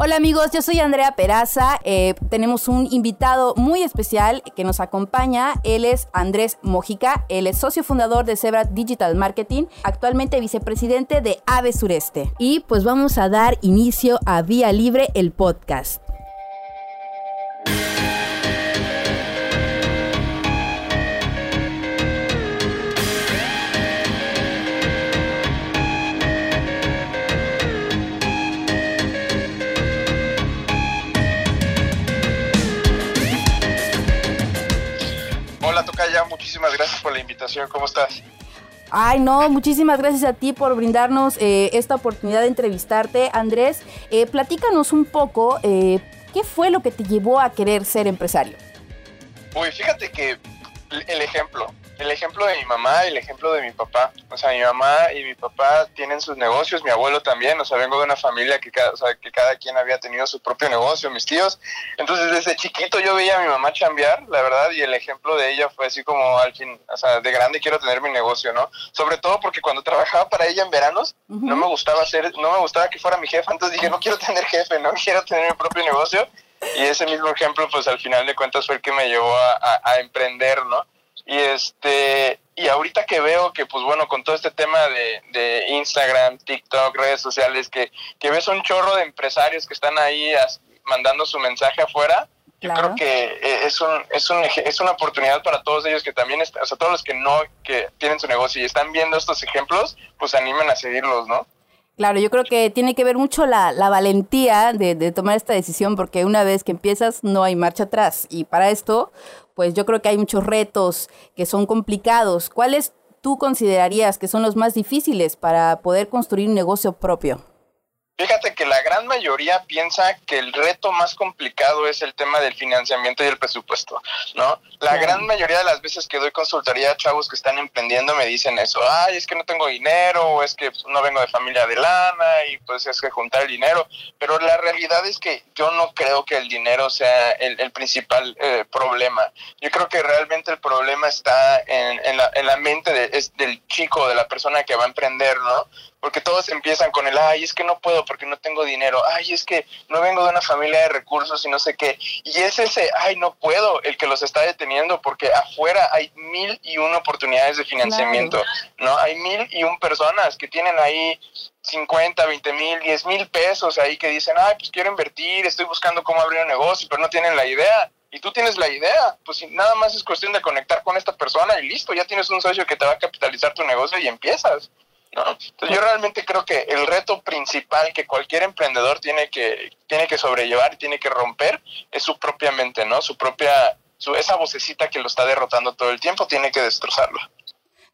Hola amigos, yo soy Andrea Peraza. Eh, tenemos un invitado muy especial que nos acompaña. Él es Andrés Mojica. Él es socio fundador de Zebra Digital Marketing, actualmente vicepresidente de AVE Sureste. Y pues vamos a dar inicio a Vía Libre, el podcast. Muchísimas gracias por la invitación. ¿Cómo estás? Ay, no, muchísimas gracias a ti por brindarnos eh, esta oportunidad de entrevistarte. Andrés, eh, platícanos un poco, eh, ¿qué fue lo que te llevó a querer ser empresario? Uy, fíjate que el ejemplo, el ejemplo de mi mamá y el ejemplo de mi papá. O sea, mi mamá y mi papá tienen sus negocios, mi abuelo también. O sea, vengo de una familia que cada, o sea, que cada quien había tenido su propio negocio, mis tíos. Entonces, desde chiquito yo veía a mi mamá chambear, la verdad, y el ejemplo de ella fue así como al fin, o sea, de grande quiero tener mi negocio, ¿no? Sobre todo porque cuando trabajaba para ella en veranos, no me gustaba hacer, no me gustaba que fuera mi jefa. Entonces dije, no quiero tener jefe, no quiero tener mi propio negocio. Y ese mismo ejemplo, pues al final de cuentas fue el que me llevó a, a emprender, ¿no? Y este, y ahorita que veo que, pues bueno, con todo este tema de, Instagram, TikTok, redes sociales, que, que, ves un chorro de empresarios que están ahí mandando su mensaje afuera, yo creo que eh, es, un, es, un, es una oportunidad para todos ellos que también, o sea, todos los que no, que tienen su negocio y están viendo estos ejemplos, pues animen a seguirlos, ¿no? Claro, yo creo que tiene que ver mucho la, la valentía de, de, tomar esta decisión porque una vez que empiezas no hay marcha atrás y para esto pues yo creo que hay muchos retos que son complicados. ¿Cuáles tú considerarías que son los más difíciles para poder construir un negocio propio? Fíjate que la gran mayoría piensa que el reto más complicado es el tema del financiamiento y el presupuesto, ¿no? La gran mayoría de las veces que doy consultoría a chavos que están emprendiendo me dicen eso, ay, es que no tengo dinero, o es que no vengo de familia de lana, y pues es que juntar el dinero, pero la realidad es que yo no creo que el dinero sea el, principal eh, problema. Yo creo que realmente el problema está en, la, en la, mente del chico, de la persona que va a emprender, ¿no? Porque todos empiezan con el, ay, es que no puedo porque no tengo dinero, ay, es que no vengo de una familia de recursos y no sé qué. Y es ese, ay, no puedo, el que los está deteniendo, porque afuera hay mil y una oportunidades de financiamiento, ¿no? Hay mil y un personas que tienen ahí 50, 20 mil, 10 mil pesos ahí que dicen, ay, pues quiero invertir, estoy buscando cómo abrir un negocio, pero no tienen la idea. Y tú tienes la idea, pues nada más es cuestión de conectar con esta persona y listo, ya tienes un socio que te va a capitalizar tu negocio y empiezas. Entonces yo realmente creo que el reto principal que cualquier emprendedor tiene que, tiene que sobrellevar tiene que romper es su propia mente, ¿no? Su propia, su, esa vocecita que lo está derrotando todo el tiempo, tiene que destrozarlo.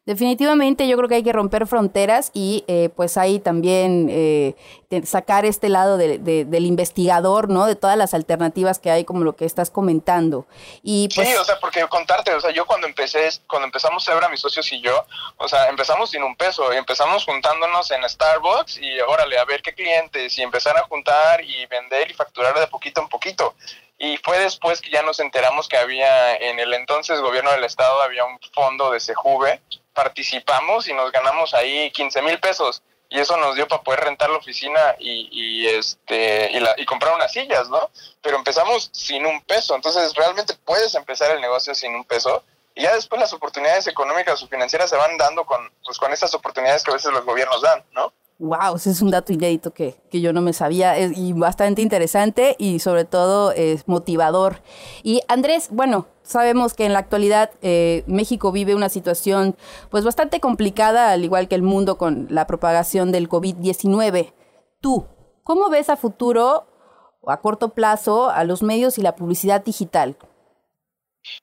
Definitivamente yo creo que hay que romper fronteras y eh, pues ahí también eh, sacar este lado del investigador, ¿no? De todas las alternativas que hay, como lo que estás comentando. Y pues, sí, o sea, porque contarte, o sea, yo cuando empecé, cuando empezamos a mis socios y yo, o sea, empezamos sin un peso y empezamos juntándonos en Starbucks y órale, a ver qué clientes y empezar a juntar y vender y facturar de poquito en poquito. Y fue después que ya nos enteramos que había en el entonces gobierno del estado había un fondo de Sejuve, participamos y nos ganamos ahí 15 mil pesos y eso nos dio para poder rentar la oficina y, y este y, la, y, comprar unas sillas, ¿no? Pero empezamos sin un peso, entonces realmente puedes empezar el negocio sin un peso y ya después las oportunidades económicas o financieras se van dando con pues con esas oportunidades que a veces los gobiernos dan, ¿no? Wow, ese es un dato inédito que, que yo no me sabía y bastante interesante y sobre todo es motivador. Y Andrés, bueno, sabemos que en la actualidad eh, México vive una situación pues bastante complicada, al igual que el mundo con la propagación del COVID-19. Tú, ¿cómo ves a futuro o a corto plazo a los medios y la publicidad digital?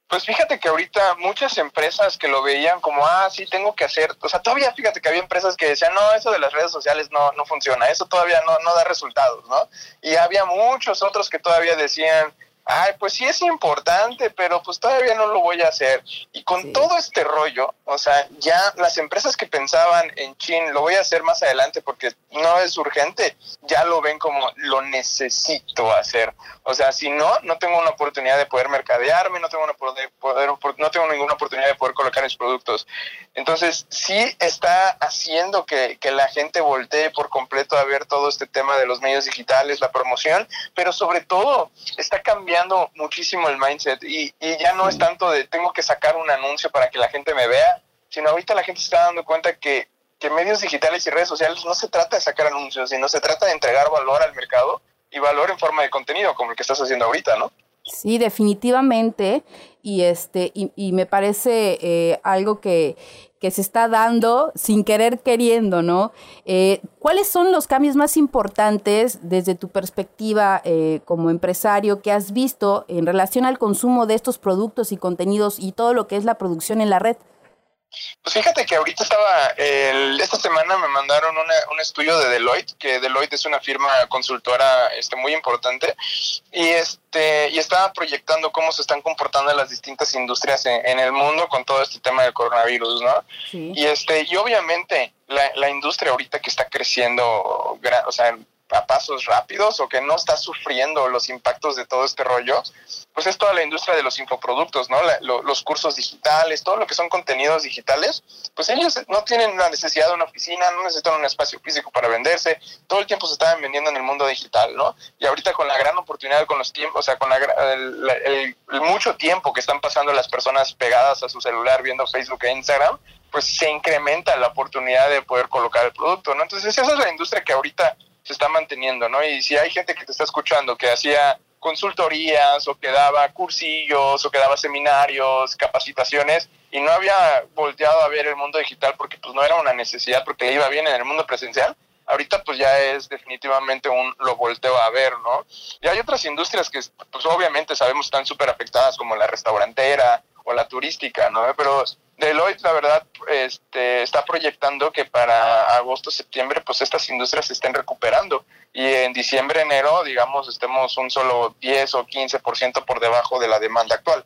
Pues fíjate que ahorita muchas empresas que lo veían como, ah, sí, tengo que hacer, o sea, todavía fíjate que había empresas que decían, no, eso de las redes sociales no, no funciona, eso todavía no, no da resultados, ¿no? Y había muchos otros que todavía decían, ay, pues sí es importante, pero pues todavía no lo voy a hacer. Y con todo este rollo, o sea, ya las empresas que pensaban en chin, lo voy a hacer más adelante porque no es urgente, ya lo ven como lo necesito hacer. O sea, si no, no tengo una oportunidad de poder mercadearme, no tengo, una poder, poder, no tengo ninguna oportunidad de poder colocar mis productos. Entonces, sí está haciendo que, que la gente voltee por completo a ver todo este tema de los medios digitales, la promoción, pero sobre todo está cambiando muchísimo el mindset y, y ya no es tanto de tengo que sacar un anuncio para que la gente me vea, sino ahorita la gente se está dando cuenta que, que medios digitales y redes sociales no se trata de sacar anuncios, sino se trata de entregar valor al mercado y valor en forma de contenido, como el que estás haciendo ahorita, ¿no? Sí, definitivamente. Y este, y, y me parece eh, algo que, que, se está dando sin querer queriendo, ¿no? Eh, ¿Cuáles son los cambios más importantes desde tu perspectiva eh, como empresario que has visto en relación al consumo de estos productos y contenidos y todo lo que es la producción en la red? Pues fíjate que ahorita estaba, el, esta semana me mandaron una, un estudio de Deloitte, que Deloitte es una firma consultora este, muy importante, y este y estaba proyectando cómo se están comportando las distintas industrias en, el mundo con todo este tema del coronavirus, ¿no? Y este y obviamente la, la industria ahorita que está creciendo, o sea, a pasos rápidos o que no está sufriendo los impactos de todo este rollo, pues es toda la industria de los infoproductos, ¿no? los cursos digitales, todo lo que son contenidos digitales, pues ellos no tienen la necesidad de una oficina, no necesitan un espacio físico para venderse, todo el tiempo se estaban vendiendo en el mundo digital, ¿no? Y ahorita con la gran oportunidad, con los tiempos, o sea, con la, el, mucho tiempo que están pasando las personas pegadas a su celular viendo Facebook e Instagram, pues se incrementa la oportunidad de poder colocar el producto, ¿no? Entonces esa es la industria que ahorita se está manteniendo, ¿no? Y si hay gente que te está escuchando que hacía consultorías o que daba cursillos o que daba seminarios, capacitaciones y no había volteado a ver el mundo digital porque pues no era una necesidad porque le iba bien en el mundo presencial, ahorita pues ya es definitivamente un lo volteo a ver, ¿no? Y hay otras industrias que pues obviamente sabemos están súper afectadas como la restaurantera o la turística, ¿no? Pero Deloitte, la verdad, este, está proyectando que para agosto, septiembre, pues estas industrias se estén recuperando y en diciembre, enero, digamos, estemos un solo 10 o 15% por debajo de la demanda actual.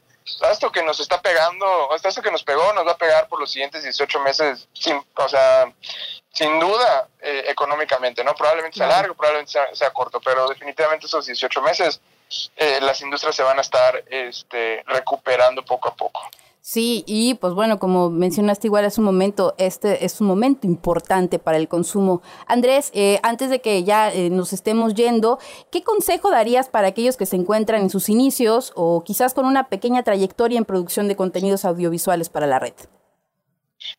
Esto que nos está pegando, esto que nos pegó, nos va a pegar por los siguientes 18 meses, sin, o sea, sin duda, eh, económicamente, ¿no? Probablemente sea largo, probablemente sea, corto, pero definitivamente esos 18 meses eh, las industrias se van a estar este, recuperando poco a poco. Sí, y pues bueno, como mencionaste igual es un momento, este es un momento importante para el consumo. Andrés, eh, antes de que ya eh, nos estemos yendo, ¿qué consejo darías para aquellos que se encuentran en sus inicios o quizás con una pequeña trayectoria en producción de contenidos audiovisuales para la red?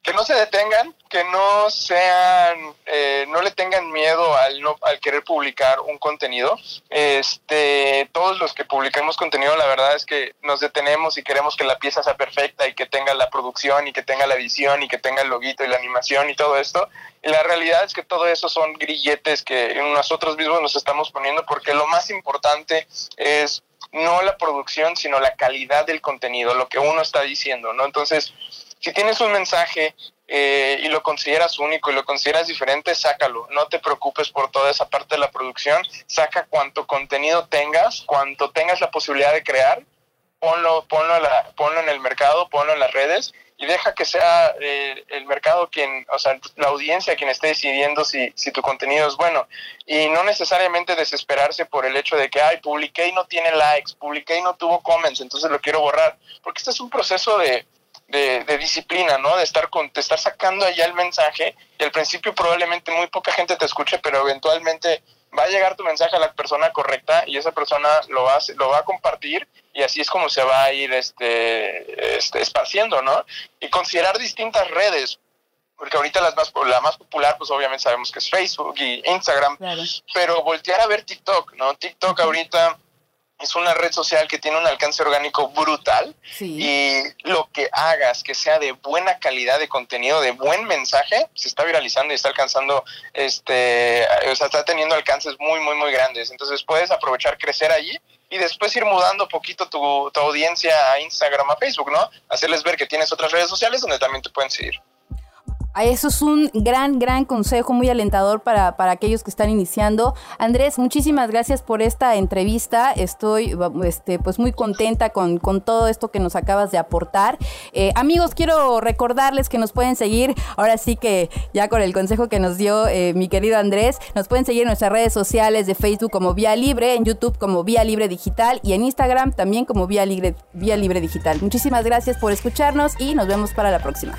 Que no se detengan, que no sean, eh, no le tengan miedo al no, al querer publicar un contenido. Este, todos los que publicamos contenido, la verdad es que nos detenemos y queremos que la pieza sea perfecta y que tenga la producción y que tenga la edición y que tenga el loguito y la animación y todo esto. Y la realidad es que todo eso son grilletes que nosotros mismos nos estamos poniendo porque lo más importante es no la producción, sino la calidad del contenido, lo que uno está diciendo, ¿no? Entonces, si tienes un mensaje eh, y lo consideras único y lo consideras diferente, sácalo. No te preocupes por toda esa parte de la producción. Saca cuanto contenido tengas, cuanto tengas la posibilidad de crear, ponlo, ponlo, ponlo en el mercado, ponlo en las redes y deja que sea eh, el mercado quien, o sea, la audiencia quien esté decidiendo si, si tu contenido es bueno. Y no necesariamente desesperarse por el hecho de que, ay, publiqué y no tiene likes, publiqué y no tuvo comments, entonces lo quiero borrar. Porque este es un proceso de, de, disciplina, ¿no? De estar, con, de estar sacando allá el mensaje y al principio probablemente muy poca gente te escuche, pero eventualmente va a llegar tu mensaje a la persona correcta y esa persona lo va, a, lo va a compartir y así es como se va a ir este, este, esparciendo, ¿no? Y considerar distintas redes, porque ahorita las más, la más popular, pues obviamente sabemos que es Facebook y Instagram, pero voltear a ver TikTok, ¿no? TikTok ahorita es una red social que tiene un alcance orgánico brutal y lo que hagas que sea de buena calidad de contenido, de buen mensaje, se está viralizando y está alcanzando, este, o sea, está teniendo alcances muy, muy, muy grandes. Entonces puedes aprovechar crecer allí y después ir mudando poquito tu, tu audiencia a Instagram, a Facebook, ¿no? Hacerles ver que tienes otras redes sociales donde también te pueden seguir. Eso es un gran, gran consejo, muy alentador para, para, aquellos que están iniciando. Andrés, muchísimas gracias por esta entrevista. Estoy este, pues muy contenta con, con todo esto que nos acabas de aportar. Eh, amigos, quiero recordarles que nos pueden seguir, ahora sí que ya con el consejo que nos dio eh, mi querido Andrés, nos pueden seguir en nuestras redes sociales de Facebook como Vía Libre, en YouTube como Vía Libre Digital y en Instagram también como Vía Libre, Vía Libre Digital. Muchísimas gracias por escucharnos y nos vemos para la próxima.